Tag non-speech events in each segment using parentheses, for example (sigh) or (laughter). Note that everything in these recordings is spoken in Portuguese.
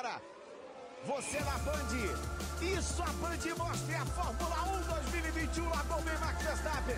agora. Você na Band. Isso a Band mostra a Fórmula 1 2021 lá com o Max Verstappen.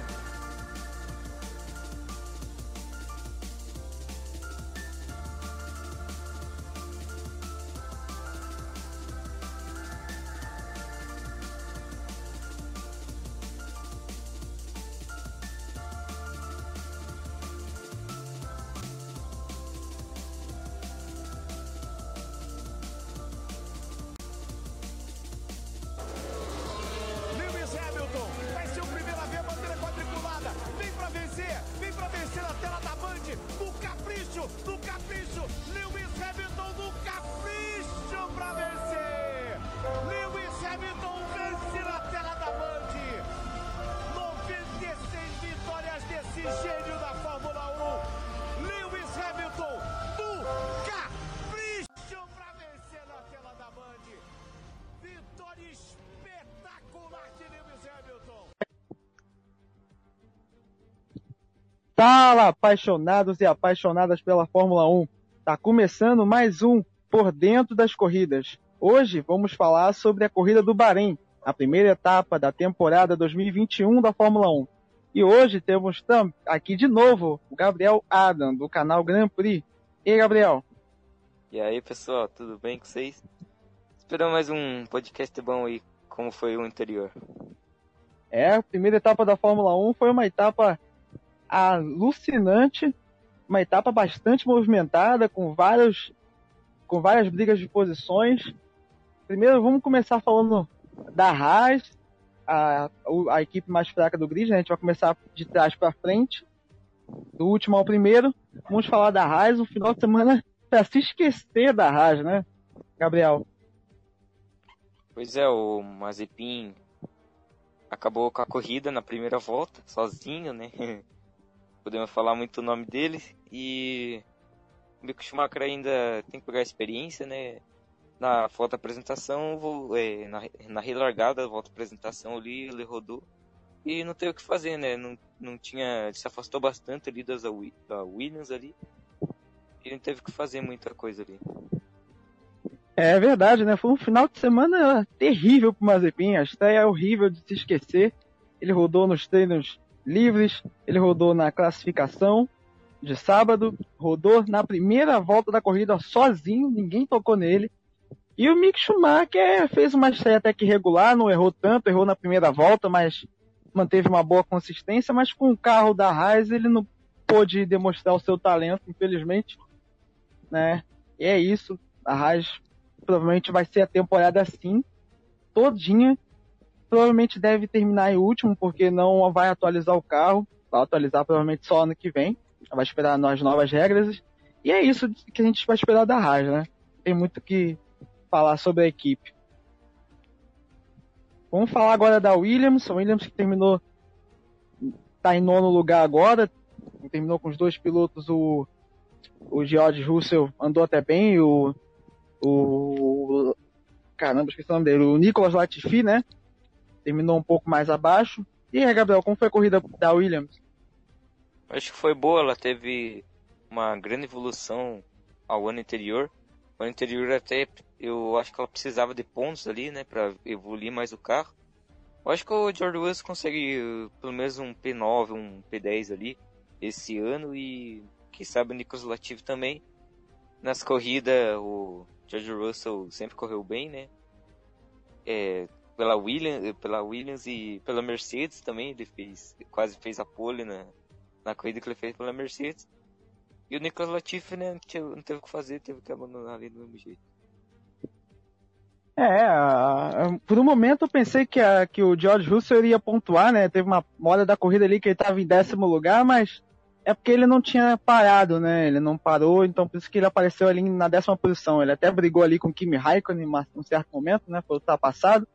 Fala, apaixonados e apaixonadas pela Fórmula 1. Tá começando mais um Por Dentro das Corridas. Hoje vamos falar sobre a corrida do Bahrein, a primeira etapa da temporada 2021 da Fórmula 1. E hoje temos aqui de novo o Gabriel Adam, do canal Grand Prix. E aí, Gabriel? E aí, pessoal, tudo bem com vocês? Esperando mais um podcast bom aí, como foi o anterior. É, a primeira etapa da Fórmula 1 foi uma etapa alucinante, uma etapa bastante movimentada, com vários com várias brigas de posições. Primeiro, vamos começar falando da Haas, a, a equipe mais fraca do grid, né? a gente vai começar de trás para frente, do último ao primeiro. Vamos falar da Haas, um final de semana (laughs) para se esquecer da Haas, né, Gabriel? Pois é, o Mazepin acabou com a corrida na primeira volta, sozinho, né? (laughs) podemos falar muito o nome dele. E o Mick Schumacher ainda tem que pegar experiência, né? Na foto apresentação, vou, é, na, na relargada da volta apresentação ali, ele rodou. E não teve o que fazer, né? Não, não tinha. Ele se afastou bastante ali das, da Williams ali. E não teve que fazer muita coisa ali. É verdade, né? Foi um final de semana terrível pro Mazepin. A estreia é horrível de se esquecer. Ele rodou nos treinos livres, ele rodou na classificação de sábado, rodou na primeira volta da corrida sozinho, ninguém tocou nele. E o Mick Schumacher fez uma estreia até que regular, não errou tanto, errou na primeira volta, mas manteve uma boa consistência, mas com o carro da Haas ele não pôde demonstrar o seu talento, infelizmente, né? E é isso, a Haas provavelmente vai ser a temporada assim, todinha, provavelmente deve terminar em último, porque não vai atualizar o carro. Vai atualizar provavelmente só ano que vem. Vai esperar as novas regras. E é isso que a gente vai esperar da Haas, né? Tem muito que falar sobre a equipe. Vamos falar agora da Williams. A Williams que terminou. Está em nono lugar agora. Terminou com os dois pilotos. O, o George Russell andou até bem. O, o. Caramba, esqueci o nome dele. O Nicolas Latifi, né? Terminou um pouco mais abaixo. E aí, Gabriel, como foi a corrida da Williams? Acho que foi boa, ela teve uma grande evolução ao ano anterior. O ano anterior até eu acho que ela precisava de pontos ali, né, para evoluir mais o carro. Eu acho que o George Russell consegue uh, pelo menos um P9, um P10 ali esse ano e quem sabe o Nicolas Latifi também. Nas corridas o George Russell sempre correu bem, né? É, pela Williams, pela Williams e pela Mercedes também, ele fez, quase fez a pole na, na corrida que ele fez pela Mercedes. E o Nicolas Latifi, né, não teve o que fazer, teve que abandonar ali do mesmo jeito. É, por um momento eu pensei que, a, que o George Russell iria pontuar, né? Teve uma hora da corrida ali que ele estava em décimo lugar, mas é porque ele não tinha parado, né? Ele não parou, então por isso que ele apareceu ali na décima posição. Ele até brigou ali com Kimi Raikkonen em um certo momento, né? Foi o passado.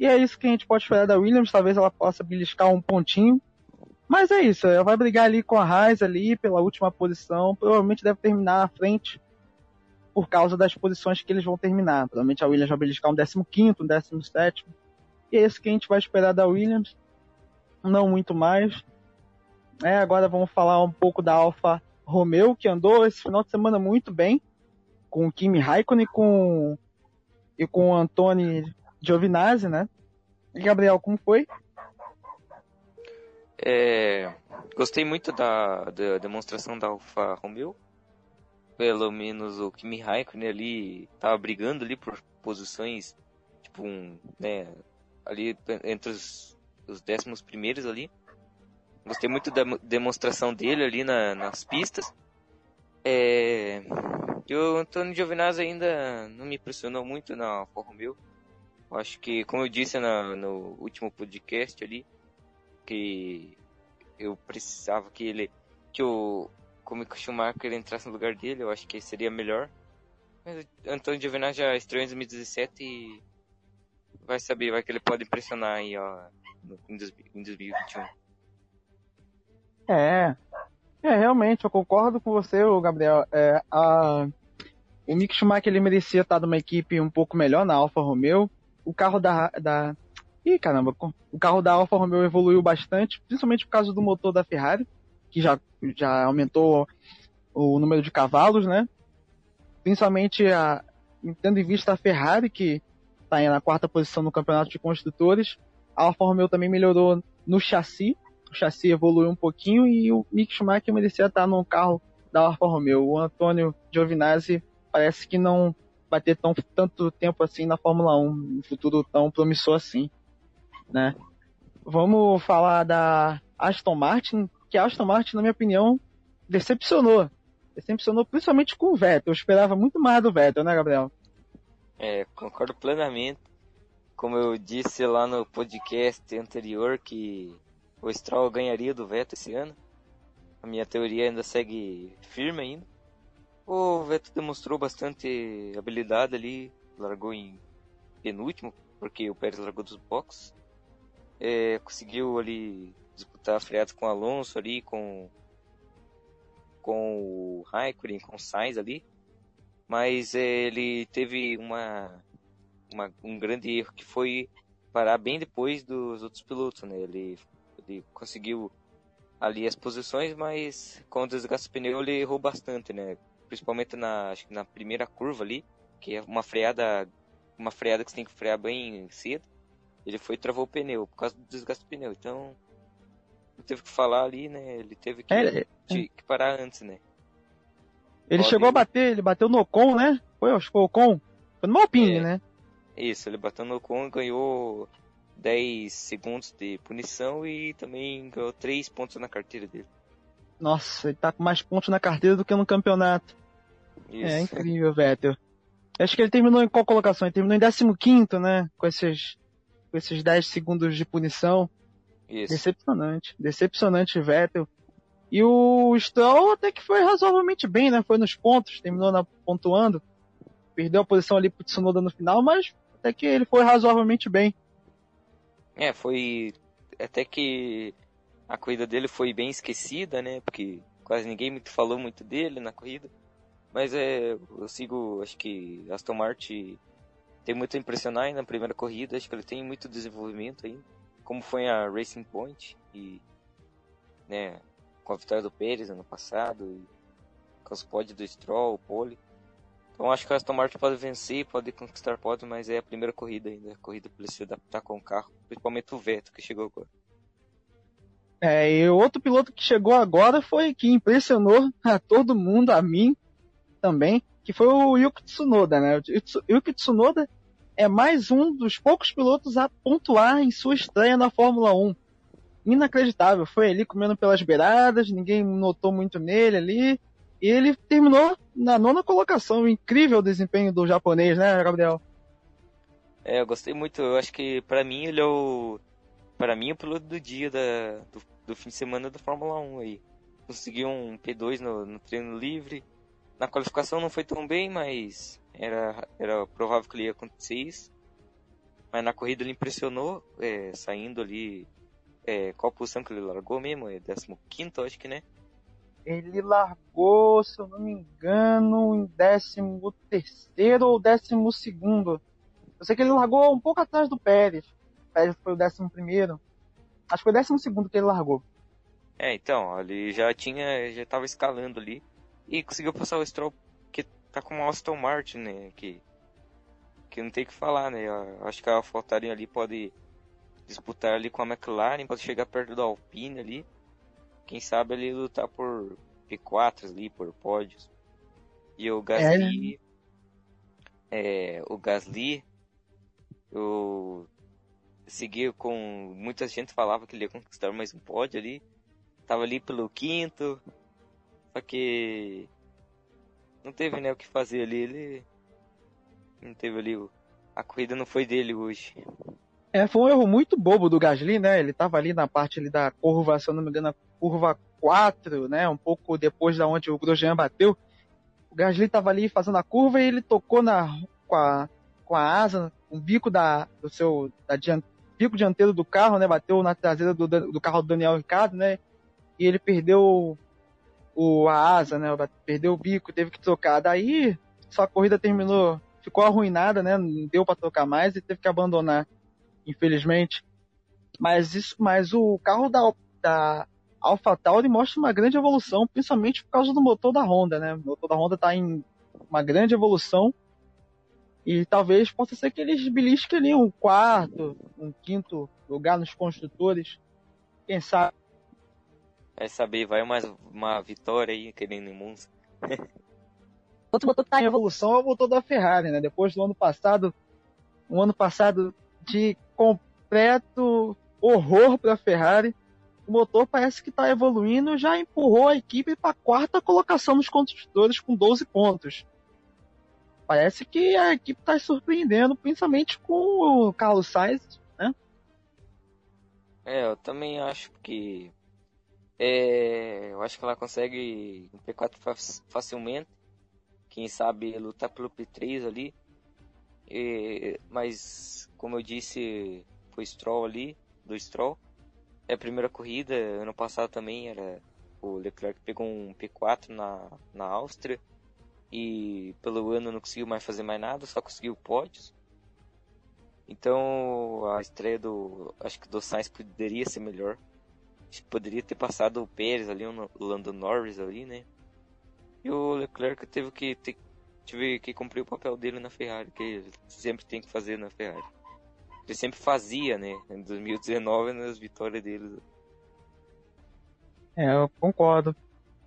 E é isso que a gente pode esperar da Williams. Talvez ela possa beliscar um pontinho. Mas é isso, ela vai brigar ali com a Haas ali pela última posição. Provavelmente deve terminar à frente por causa das posições que eles vão terminar. Provavelmente a Williams vai beliscar um 15, um 17. E é isso que a gente vai esperar da Williams. Não muito mais. É, agora vamos falar um pouco da Alfa Romeo, que andou esse final de semana muito bem. com o Kimi Raikkonen e com, e com o Antoni Giovinazzi, né? E Gabriel, como foi? É, gostei muito da, da demonstração da Alfa Romeo. Pelo menos o Kimi Raikkonen ali tava brigando ali por posições, tipo um, né, ali entre os, os décimos primeiros ali. Gostei muito da demonstração dele ali na, nas pistas. É, e o Antônio Giovinazzi ainda não me impressionou muito na Alfa Romeo. Acho que, como eu disse na, no último podcast ali, que eu precisava que ele, que o, como que o Schumacher entrasse no lugar dele, eu acho que seria melhor. Mas Antônio Giovinazzi já estreou em 2017 e vai saber, vai que ele pode impressionar aí, ó, no, em 2021. É, é, realmente, eu concordo com você, Gabriel. É, a, o Mick Schumacher ele merecia estar numa equipe um pouco melhor na Alfa Romeo. O carro da, da. Ih, caramba, o carro da Alfa Romeo evoluiu bastante, principalmente por causa do motor da Ferrari, que já, já aumentou o número de cavalos, né? Principalmente a, tendo em vista a Ferrari, que está na quarta posição no campeonato de construtores. A Alfa Romeo também melhorou no chassi, o chassi evoluiu um pouquinho e o Mick Schumacher merecia estar no carro da Alfa Romeo. O Antônio Giovinazzi parece que não vai ter tão, tanto tempo assim na Fórmula 1, um futuro tão promissor assim, né? Vamos falar da Aston Martin, que a Aston Martin, na minha opinião, decepcionou. Decepcionou principalmente com o Vettel. Eu esperava muito mais do Vettel, né, Gabriel? É, concordo plenamente. Como eu disse lá no podcast anterior, que o Stroll ganharia do Vettel esse ano. A minha teoria ainda segue firme ainda. O Vettel demonstrou bastante habilidade ali, largou em penúltimo, porque o Pérez largou dos boxes. É, conseguiu ali disputar freados com o Alonso ali, com, com o Raikkonen, com o Sainz ali. Mas é, ele teve uma, uma, um grande erro que foi parar bem depois dos outros pilotos, né? Ele, ele conseguiu ali as posições, mas com o desgaste do pneu ele errou bastante, né? Principalmente na, na primeira curva ali, que é uma freada, uma freada que você tem que frear bem cedo. Ele foi e travou o pneu por causa do desgaste do pneu. Então, não teve que falar ali, né? Ele teve que, é, é. que parar antes, né? Ele Pode... chegou a bater, ele bateu no Ocon, né? Foi, acho que foi o Ocon. Foi no Alpine, é, né? Isso, ele bateu no Ocon e ganhou 10 segundos de punição e também ganhou 3 pontos na carteira dele. Nossa, ele tá com mais pontos na carteira do que no campeonato. É Isso. É incrível, Vettel. Acho que ele terminou em qual colocação? Ele terminou em 15, né? Com esses, com esses 10 segundos de punição. Isso. Decepcionante. Decepcionante, Vettel. E o Stroll até que foi razoavelmente bem, né? Foi nos pontos, terminou na, pontuando. Perdeu a posição ali pro Tsunoda no final, mas até que ele foi razoavelmente bem. É, foi. Até que a corrida dele foi bem esquecida, né? Porque quase ninguém falou muito dele na corrida. Mas é, eu sigo, acho que Aston Martin tem muito a impressionar aí na primeira corrida, acho que ele tem muito desenvolvimento aí, como foi a Racing Point e né, com a vitória do Pérez ano passado com os pódios do Stroll, o Pole. Então acho que a Aston Martin pode vencer, pode conquistar pódio, mas é a primeira corrida ainda, a corrida para se adaptar com o carro, principalmente o Vettel que chegou agora. É, e outro piloto que chegou agora foi que impressionou a todo mundo, a mim, também, que foi o Yuki Tsunoda, né? O Yuki Tsunoda é mais um dos poucos pilotos a pontuar em sua estreia na Fórmula 1. Inacreditável, foi ali comendo pelas beiradas, ninguém notou muito nele ali, e ele terminou na nona colocação. Incrível desempenho do japonês, né, Gabriel? É, eu gostei muito. Eu acho que para mim ele é o para mim o piloto do dia da, do, do, fim de semana da Fórmula 1 aí. Conseguiu um P2 no, no treino livre, na qualificação não foi tão bem, mas era, era provável que ele ia acontecer isso. Mas na corrida ele impressionou, é, saindo ali. É, qual posição que ele largou mesmo? É 15, acho que, né? Ele largou, se eu não me engano, em 13 ou 12. Eu sei que ele largou um pouco atrás do Pérez. O Pérez foi o 11. Acho que foi o 12 que ele largou. É, então, ele já tinha, já estava escalando ali e conseguiu passar o Stroll, que tá com o Aston Martin, né? Que, que não tem o que falar, né? Eu acho que a AlphaTauri ali pode disputar ali com a McLaren, pode chegar perto da Alpine ali. Quem sabe ali lutar por P4 ali, por pódios. E o Gasly. É. é o Gasly. Eu segui com. Muita gente falava que ele ia conquistar mais um pódio ali. Tava ali pelo quinto. Só que. Não teve né, o que fazer ali. Ele. Não teve ali. A corrida não foi dele hoje. É, foi um erro muito bobo do Gasly, né? Ele tava ali na parte ali da curva, se eu não me engano, curva 4, né? Um pouco depois da onde o Grosjean bateu. O Gasly tava ali fazendo a curva e ele tocou na, com, a, com a asa, o bico da, do seu, da diante, bico dianteiro do carro, né? Bateu na traseira do, do carro do Daniel Ricciardo, né? E ele perdeu o, a asa, né? Perdeu o bico, teve que trocar. Daí, sua corrida terminou, ficou arruinada, né? Não deu para trocar mais e teve que abandonar infelizmente. Mas isso, mas o carro da, da AlphaTauri mostra uma grande evolução, principalmente por causa do motor da Honda, né? O motor da Honda está em uma grande evolução e talvez possa ser que eles belisquem ali um quarto, um quinto lugar nos construtores. Quem sabe? Vai saber, vai mais uma vitória aí, querendo em Monza. (laughs) Outro motor que está em evolução é o motor da Ferrari, né? Depois do ano passado, um ano passado de completo horror para a Ferrari. O motor parece que está evoluindo, já empurrou a equipe para a quarta colocação nos construtores com 12 pontos. Parece que a equipe está surpreendendo, principalmente com o Carlos Sainz, né? É, eu também acho que é, eu acho que ela consegue um P4 facilmente. Quem sabe lutar pelo P3 ali. É, mas como eu disse, foi Stroll ali, do Stroll. É a primeira corrida, ano passado também era o Leclerc pegou um P4 na, na Áustria e pelo ano não conseguiu mais fazer mais nada, só conseguiu pódios. Então a estreia do. Acho que do Sainz poderia ser melhor. Acho que poderia ter passado o Pérez ali, o Lando Norris ali, né? E o Leclerc teve que, ter, tive que cumprir o papel dele na Ferrari, que ele sempre tem que fazer na Ferrari ele sempre fazia, né? Em 2019 nas vitórias dele. É, eu concordo.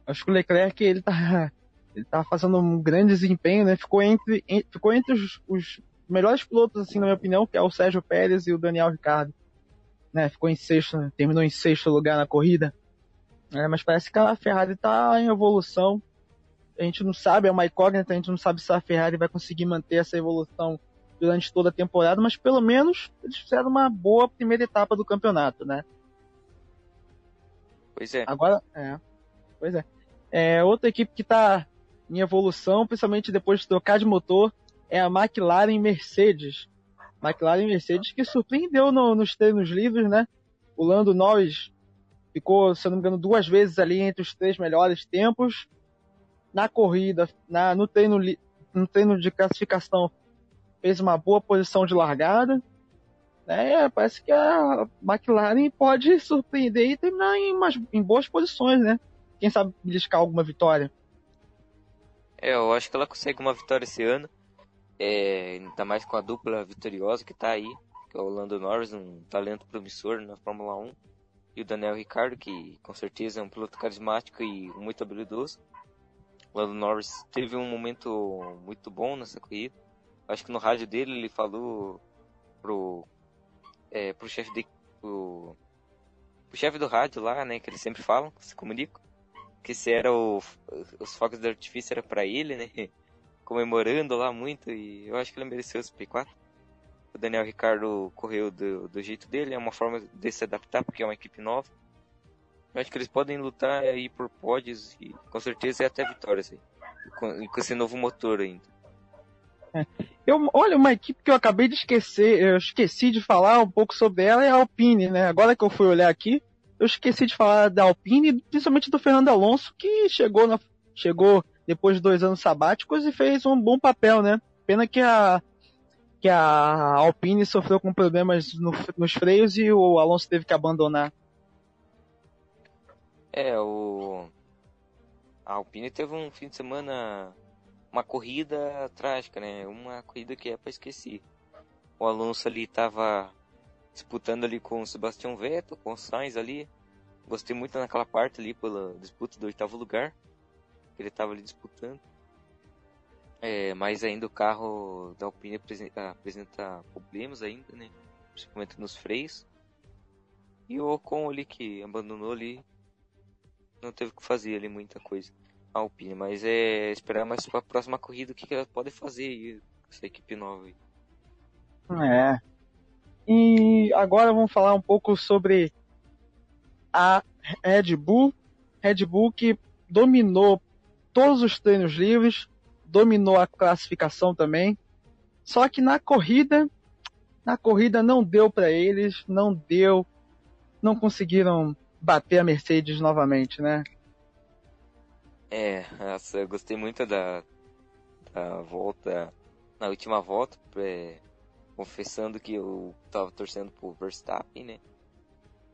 Acho que o Leclerc ele tá, ele tá fazendo um grande desempenho, né? Ficou entre, ficou entre os, os melhores pilotos, assim, na minha opinião, que é o Sérgio Pérez e o Daniel Ricciardo. Né? Ficou em sexto, né? terminou em sexto lugar na corrida. É, mas parece que a Ferrari está em evolução. A gente não sabe, é uma incógnita, a gente não sabe se a Ferrari vai conseguir manter essa evolução durante toda a temporada, mas pelo menos eles fizeram uma boa primeira etapa do campeonato, né? Pois é. Agora, é. Pois é. é outra equipe que está em evolução, principalmente depois de trocar de motor, é a McLaren Mercedes. McLaren Mercedes que surpreendeu no, nos treinos livres, né? O Lando Norris ficou, se eu não me engano, duas vezes ali entre os três melhores tempos. Na corrida, na, no, treino, no treino de classificação, fez uma boa posição de largada. Né? Parece que a McLaren pode surpreender e terminar em, umas, em boas posições, né? Quem sabe beliscar alguma vitória. É, eu acho que ela consegue uma vitória esse ano. É, ainda mais com a dupla vitoriosa que tá aí, que é o Lando Norris, um talento promissor na Fórmula 1, e o Daniel Ricciardo, que com certeza é um piloto carismático e muito habilidoso. O Lando Norris teve um momento muito bom nessa corrida, acho que no rádio dele ele falou pro, é, pro chefe de. Pro, chefe do rádio lá, né? Que eles sempre falam, se comunicam. Que se era o, os fogos de artifício era para ele, né? (laughs) Comemorando lá muito e eu acho que ele mereceu esse P4. O Daniel Ricardo correu do, do jeito dele, é uma forma de se adaptar porque é uma equipe nova. Eu acho que eles podem lutar aí por pódios e com certeza é até vitórias aí. Com, com esse novo motor ainda. Eu, olha, uma equipe que eu acabei de esquecer, eu esqueci de falar um pouco sobre ela é a Alpine, né? Agora que eu fui olhar aqui, eu esqueci de falar da Alpine, principalmente do Fernando Alonso, que chegou, na, chegou depois de dois anos sabáticos e fez um bom papel, né? Pena que a, que a Alpine sofreu com problemas no, nos freios e o Alonso teve que abandonar. É, o. A Alpine teve um fim de semana uma corrida trágica, né? Uma corrida que é para esquecer. O Alonso ali tava disputando ali com o Sebastião Vettel, com o Sainz ali. Gostei muito naquela parte ali pela disputa do oitavo lugar. Que ele tava ali disputando. É, mas ainda o carro da Alpine apresenta, apresenta problemas ainda, né? Principalmente nos freios. E o Ocon ali que abandonou ali. Não teve que fazer ali muita coisa. A Alpine, mas é esperar mais para a próxima corrida o que, que ela pode fazer aí, essa equipe nova aí. É. E agora vamos falar um pouco sobre a Red Bull. Red Bull que dominou todos os treinos livres, dominou a classificação também. Só que na corrida, na corrida não deu para eles, não deu, não conseguiram bater a Mercedes novamente, né? É, eu gostei muito da, da volta, na última volta, é, confessando que eu tava torcendo por Verstappen, né?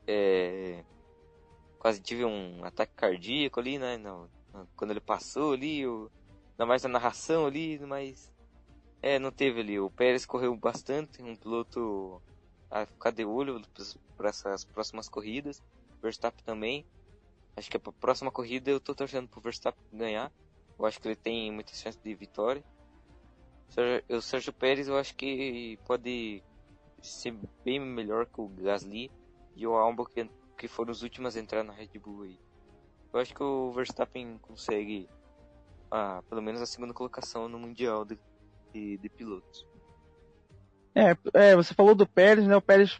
É, quase tive um ataque cardíaco ali, né? No, quando ele passou ali, eu, ainda mais na narração ali, mas é, não teve ali. O Pérez correu bastante, um piloto a ficar de olho para essas próximas corridas. Verstappen também. Acho que a próxima corrida eu tô torcendo pro Verstappen ganhar. Eu acho que ele tem muita chance de vitória. O Sérgio Pérez eu acho que pode ser bem melhor que o Gasly e o Albon que, que foram os últimos a entrar na Red Bull aí. Eu acho que o Verstappen consegue ah, pelo menos a segunda colocação no Mundial de, de, de pilotos. É, é, você falou do Pérez, né? O Pérez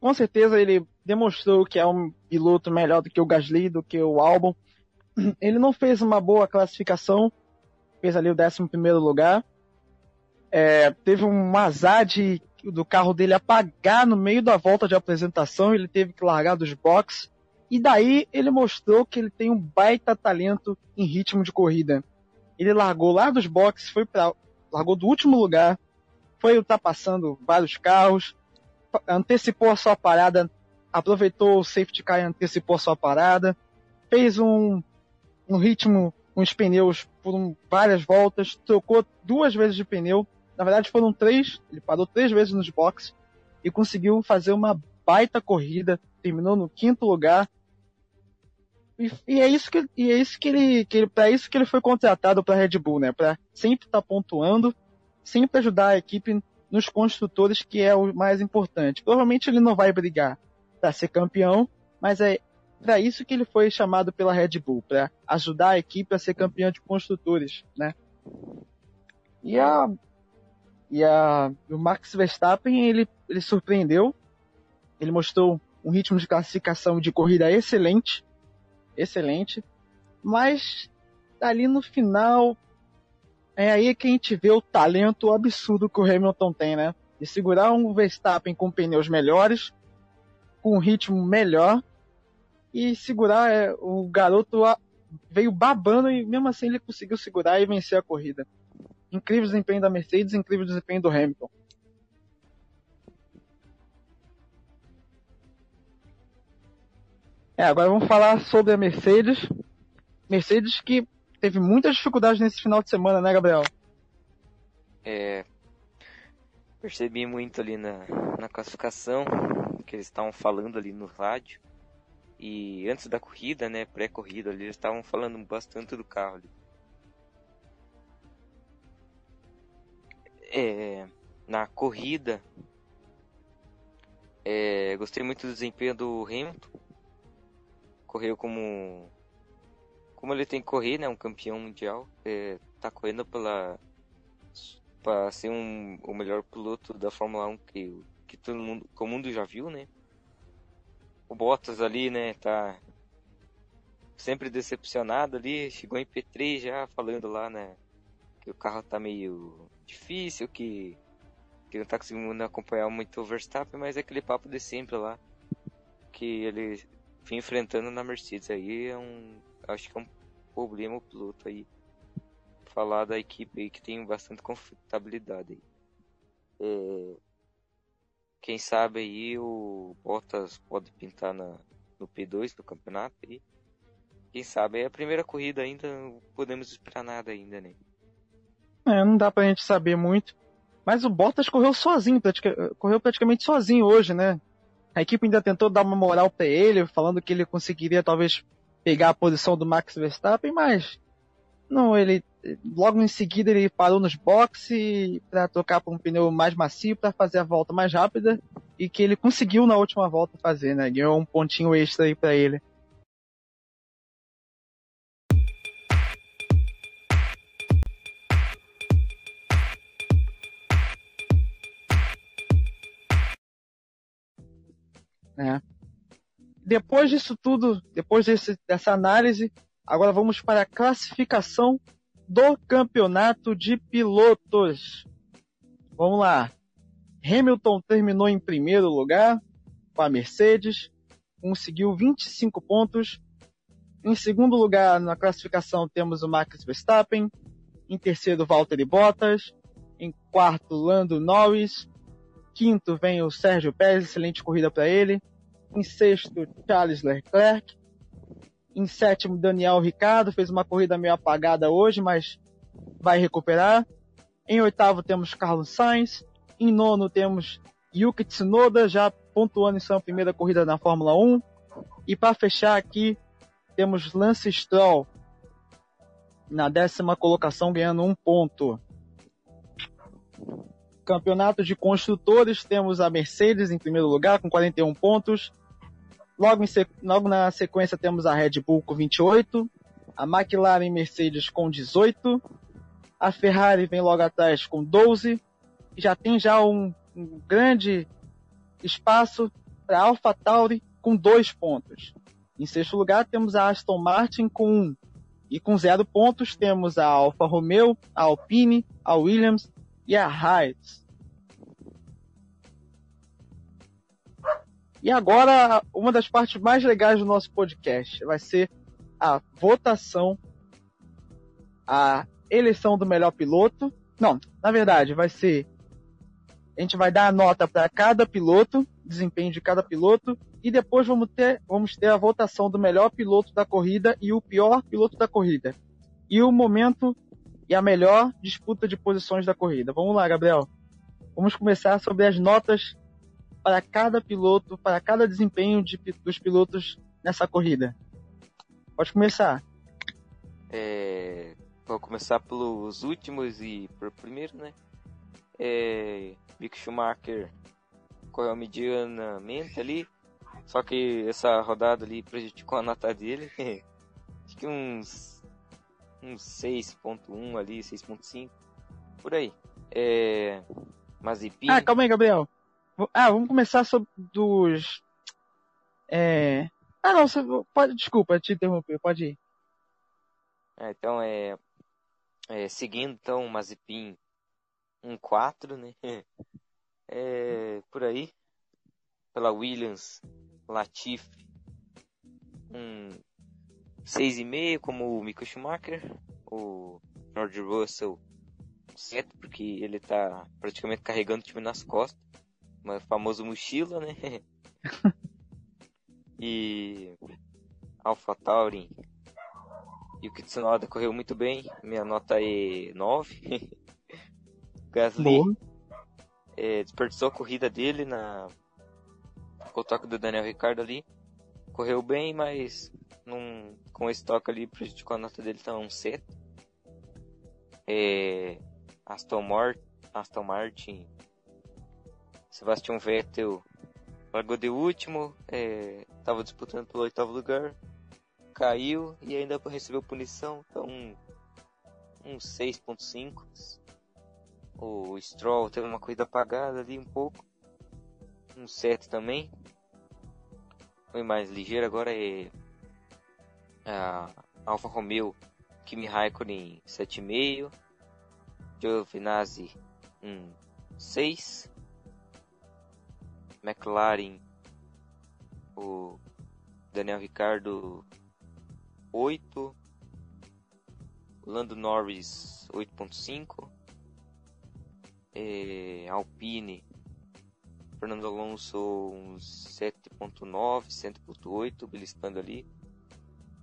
com certeza ele demonstrou que é um piloto melhor do que o Gasly, do que o Albon. (clears throat) Ele não fez uma boa classificação, fez ali o 11 primeiro lugar. É, teve um azar de, do carro dele apagar no meio da volta de apresentação, ele teve que largar dos boxes. E daí ele mostrou que ele tem um baita talento em ritmo de corrida. Ele largou lá dos boxes, foi para largou do último lugar, foi ultrapassando vários carros, antecipou a sua parada, aproveitou o safety car e antecipou a sua parada, fez um, um ritmo, uns pneus por um, várias voltas, trocou duas vezes de pneu, na verdade foram três, ele parou três vezes nos boxes e conseguiu fazer uma baita corrida, terminou no quinto lugar. E, e é isso que, e é isso que ele, que ele para isso que ele foi contratado para Red Bull, né? Para sempre estar tá pontuando, sempre ajudar a equipe nos construtores, que é o mais importante. Provavelmente ele não vai brigar para ser campeão, mas é para isso que ele foi chamado pela Red Bull, para ajudar a equipe a ser campeão de construtores, né? E a e a o Max Verstappen ele ele surpreendeu, ele mostrou um ritmo de classificação de corrida excelente, excelente, mas ali no final é aí que a gente vê o talento absurdo que o Hamilton tem, né? De segurar um Verstappen com pneus melhores, com um ritmo melhor, e segurar é, o garoto veio babando e mesmo assim ele conseguiu segurar e vencer a corrida. Incrível desempenho da Mercedes, incrível desempenho do Hamilton. É, agora vamos falar sobre a Mercedes. Mercedes que teve muitas dificuldades nesse final de semana, né, Gabriel? É. Percebi muito ali na, na classificação que eles estavam falando ali no rádio. E antes da corrida, né, pré-corrida ali, eles estavam falando bastante do carro ali. É, na corrida, é, gostei muito do desempenho do Hamilton. Correu como como ele tem que correr, né, um campeão mundial, é, tá correndo pela para ser um, o melhor piloto da Fórmula 1 que, que todo mundo, que o mundo já viu, né? O Bottas ali, né, tá sempre decepcionado ali, chegou em P3 já falando lá, né, que o carro tá meio difícil, que, que não tá conseguindo acompanhar muito o Verstappen, mas é aquele papo de sempre lá, que ele vem enfrentando na Mercedes aí é um acho que é um problema o piloto aí falar da equipe aí que tem bastante confortabilidade aí. É, quem sabe aí o Bottas pode pintar na, no P2 do campeonato aí. Quem sabe é a primeira corrida ainda, não podemos esperar nada ainda, né? É, não dá pra gente saber muito. Mas o Bottas correu sozinho, pratica, correu praticamente sozinho hoje, né? A equipe ainda tentou dar uma moral para ele, falando que ele conseguiria talvez pegar a posição do Max Verstappen, mas não, ele logo em seguida ele parou nos boxes para trocar para um pneu mais macio para fazer a volta mais rápida e que ele conseguiu na última volta fazer, né? Ganhou um pontinho extra aí para ele. É. Depois disso tudo, depois desse, dessa análise, agora vamos para a classificação do campeonato de pilotos. Vamos lá. Hamilton terminou em primeiro lugar com a Mercedes, conseguiu 25 pontos. Em segundo lugar na classificação temos o Max Verstappen. Em terceiro, Valtteri Bottas. Em quarto, Lando Norris. Quinto vem o Sérgio Pérez, excelente corrida para ele. Em sexto, Charles Leclerc. Em sétimo, Daniel Ricardo, fez uma corrida meio apagada hoje, mas vai recuperar. Em oitavo, temos Carlos Sainz. Em nono, temos Yuki Tsunoda, já pontuando em sua primeira corrida na Fórmula 1. E para fechar aqui, temos Lance Stroll na décima colocação, ganhando um ponto. Campeonato de construtores, temos a Mercedes em primeiro lugar com 41 pontos. Logo, logo na sequência temos a Red Bull com 28, a McLaren e Mercedes com 18, a Ferrari vem logo atrás com 12, e já tem já um, um grande espaço para a AlphaTauri com 2 pontos. Em sexto lugar temos a Aston Martin com 1. Um. E com zero pontos temos a Alfa Romeo, a Alpine, a Williams e a Haas. E agora, uma das partes mais legais do nosso podcast vai ser a votação, a eleição do melhor piloto. Não, na verdade, vai ser. A gente vai dar a nota para cada piloto, desempenho de cada piloto, e depois vamos ter, vamos ter a votação do melhor piloto da corrida e o pior piloto da corrida. E o momento e a melhor disputa de posições da corrida. Vamos lá, Gabriel. Vamos começar sobre as notas para cada piloto, para cada desempenho de, dos pilotos nessa corrida. Pode começar. É, vou começar pelos últimos e por primeiro, né? É, Mick Schumacher correu medianamente ali, só que essa rodada ali prejudicou a nota dele. (laughs) Acho que uns um 6.1 ali, 6.5, por aí. É... Mazepin... Ah, calma aí, Gabriel. Ah, vamos começar sobre dos... É... Ah, não, você pode... Desculpa te interromper, pode ir. É, então, é... é seguindo, então, Mazepin 1.4, né? (laughs) É... Por aí. Pela Williams, Latifi, um 6,5 como o Michael Schumacher, o George Russell 7, porque ele tá praticamente carregando o time nas costas, o famoso mochila, né? (laughs) e Alpha Tauri e o Kitsunoda correu muito bem, minha nota é 9. (laughs) Gasly é, desperdiçou a corrida dele na o toque do Daniel Ricardo ali. Correu bem, mas num, com esse toque ali prejudicou a nota dele, tá um 7. É, Aston, Aston Martin, Sebastian Vettel largou de último, estava é, disputando pelo oitavo lugar, caiu e ainda recebeu punição, então um, um 6.5. O Stroll teve uma corrida apagada ali um pouco, um 7 também. Foi mais ligeiro, agora é a Alfa Romeo Kimi Raikkonen 7,5, Giovinazzi um 6, McLaren o Daniel Ricardo 8, Lando Norris 8.5, é, Alpine Fernando Alonso uns 7.9, 7.8, beliscando ali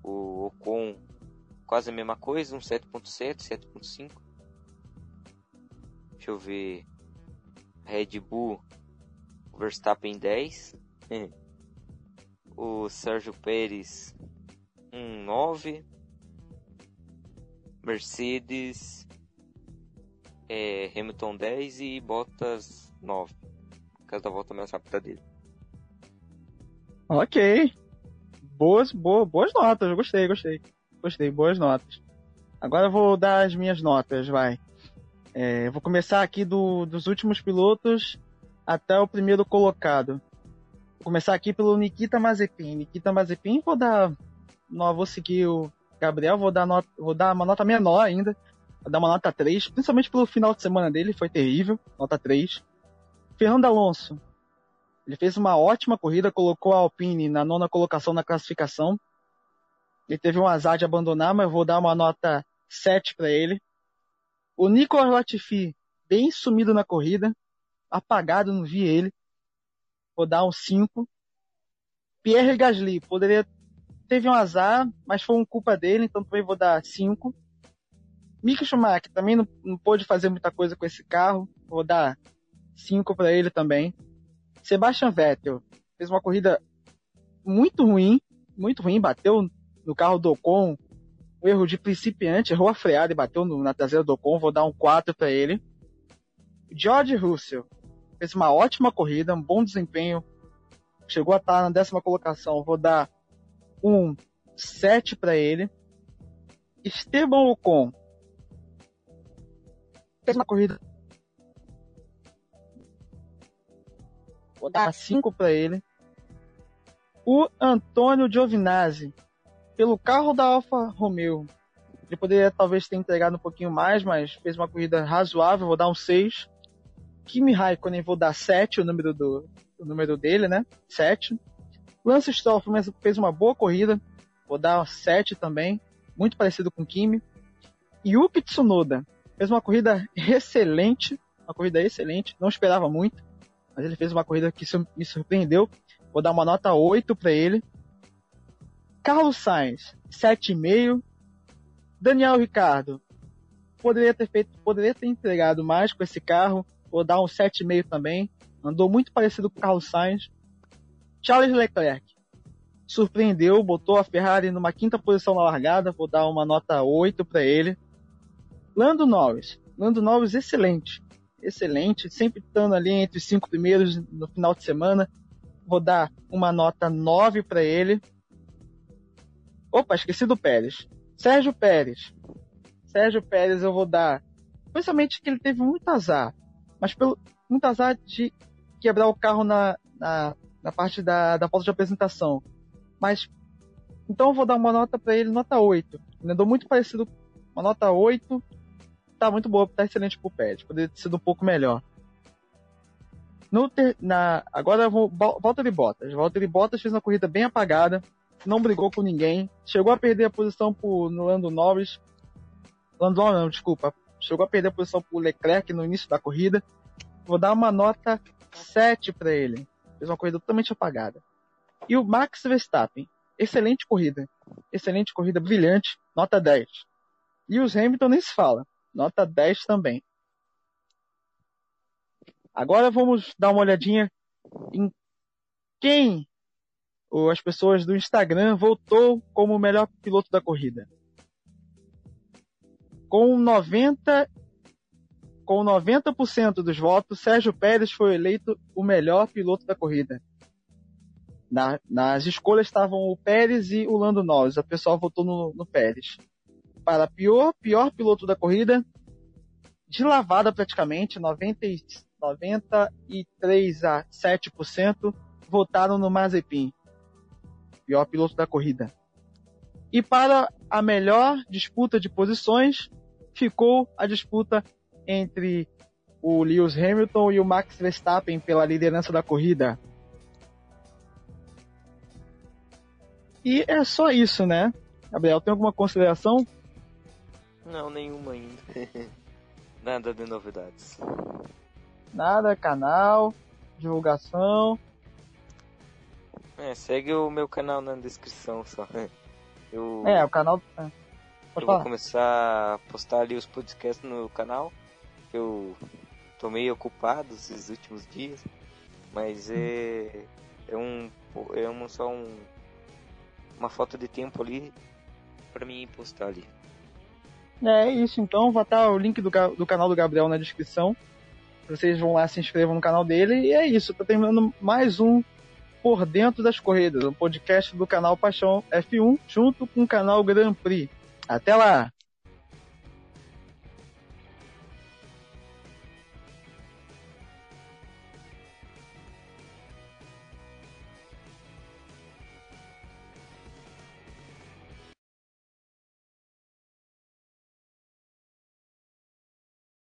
o Ocon quase a mesma coisa, um 7.7, 7.5. deixa eu ver. Red Bull, Verstappen 10. (laughs) o Sérgio Pérez, um 9. Mercedes, é, Hamilton 10 e Bottas 9. Por causa volta mais rápida dele. Ok. Boas, boas, boas notas, gostei, gostei. Gostei, boas notas. Agora eu vou dar as minhas notas, vai. É, vou começar aqui do, dos últimos pilotos até o primeiro colocado. Vou começar aqui pelo Nikita Mazepin. Nikita Mazepin, vou dar. Não vou seguir o Gabriel, vou dar, nota, vou dar uma nota menor ainda. Vou dar uma nota 3, principalmente pelo final de semana dele, foi terrível. Nota 3. Fernando Alonso. Ele fez uma ótima corrida, colocou a Alpine na nona colocação na classificação. Ele teve um azar de abandonar, mas eu vou dar uma nota 7 para ele. O Nicolas Latifi, bem sumido na corrida, apagado, não vi ele. Vou dar um 5. Pierre Gasly, poderia teve um azar, mas foi um culpa dele, então também vou dar 5. Mick Schumacher também não, não pôde fazer muita coisa com esse carro, vou dar 5 para ele também. Sebastian Vettel fez uma corrida muito ruim, muito ruim, bateu no carro do Ocon, um erro de principiante, errou a freada e bateu no, na traseira do Ocon, vou dar um 4 para ele. George Russell fez uma ótima corrida, um bom desempenho, chegou a estar na décima colocação, vou dar um 7 para ele. Esteban Ocon fez uma corrida. Vou dar 5 para ele. O Antônio Giovinazzi pelo carro da Alfa Romeo. Ele poderia talvez ter entregado um pouquinho mais, mas fez uma corrida razoável, vou dar um 6. Kimi Raikkonen vou dar 7, o número do o número dele, né? 7. Lance Stroll fez uma boa corrida, vou dar 7 também, muito parecido com Kimi. Yuki Tsunoda fez uma corrida excelente, uma corrida excelente, não esperava muito, mas ele fez uma corrida que me surpreendeu. Vou dar uma nota 8 para ele. Carlos Sainz, 7,5. Daniel Ricardo, poderia ter feito, poderia ter entregado mais com esse carro, vou dar um 7,5 também. Andou muito parecido com o Carlos Sainz. Charles Leclerc, surpreendeu, botou a Ferrari numa quinta posição na largada, vou dar uma nota 8 para ele. Lando Norris, Lando Norris excelente, excelente, sempre estando ali entre os cinco primeiros no final de semana, vou dar uma nota 9 para ele. Opa, esqueci do Pérez. Sérgio Pérez. Sérgio Pérez eu vou dar. Principalmente que ele teve muito azar. Mas pelo muito azar de quebrar o carro na, na, na parte da, da volta de apresentação. Mas. Então eu vou dar uma nota para ele, nota 8. Ele andou muito parecido. Uma nota 8. Tá muito boa, tá excelente pro Pérez. Poderia ter sido um pouco melhor. No ter, na, agora vou. Volta de Bottas. Volta de Bottas fez uma corrida bem apagada não brigou com ninguém, chegou a perder a posição pro Lando Norris, Lando não, desculpa, chegou a perder a posição pro Leclerc no início da corrida. Vou dar uma nota 7 para ele. Fez uma corrida totalmente apagada. E o Max Verstappen, excelente corrida. Excelente corrida, brilhante, nota 10. E os Hamilton nem se fala, nota 10 também. Agora vamos dar uma olhadinha em quem as pessoas do Instagram voltou como o melhor piloto da corrida. Com 90 com 90% dos votos, Sérgio Pérez foi eleito o melhor piloto da corrida. Na, nas escolhas estavam o Pérez e o Lando Norris. O pessoal votou no, no Pérez. Para pior, pior piloto da corrida, de lavada praticamente, 90, 93 a 7% votaram no Mazepin pior piloto da corrida. E para a melhor disputa de posições, ficou a disputa entre o Lewis Hamilton e o Max Verstappen pela liderança da corrida. E é só isso, né? Gabriel, tem alguma consideração? Não, nenhuma ainda. (laughs) Nada de novidades. Nada, canal, divulgação. É, segue o meu canal na descrição só. (laughs) Eu, é, o canal. É. eu vou começar a postar ali os podcasts no canal. Eu tô meio ocupado esses últimos dias, mas é é um é um, só um uma falta de tempo ali para mim postar ali. É isso, então vai estar o link do, do canal do Gabriel na descrição. Vocês vão lá, se inscrevam no canal dele. E é isso, tá terminando mais um Por Dentro das Corridas, um podcast do canal Paixão F1, junto com o canal Grand Prix. Até lá!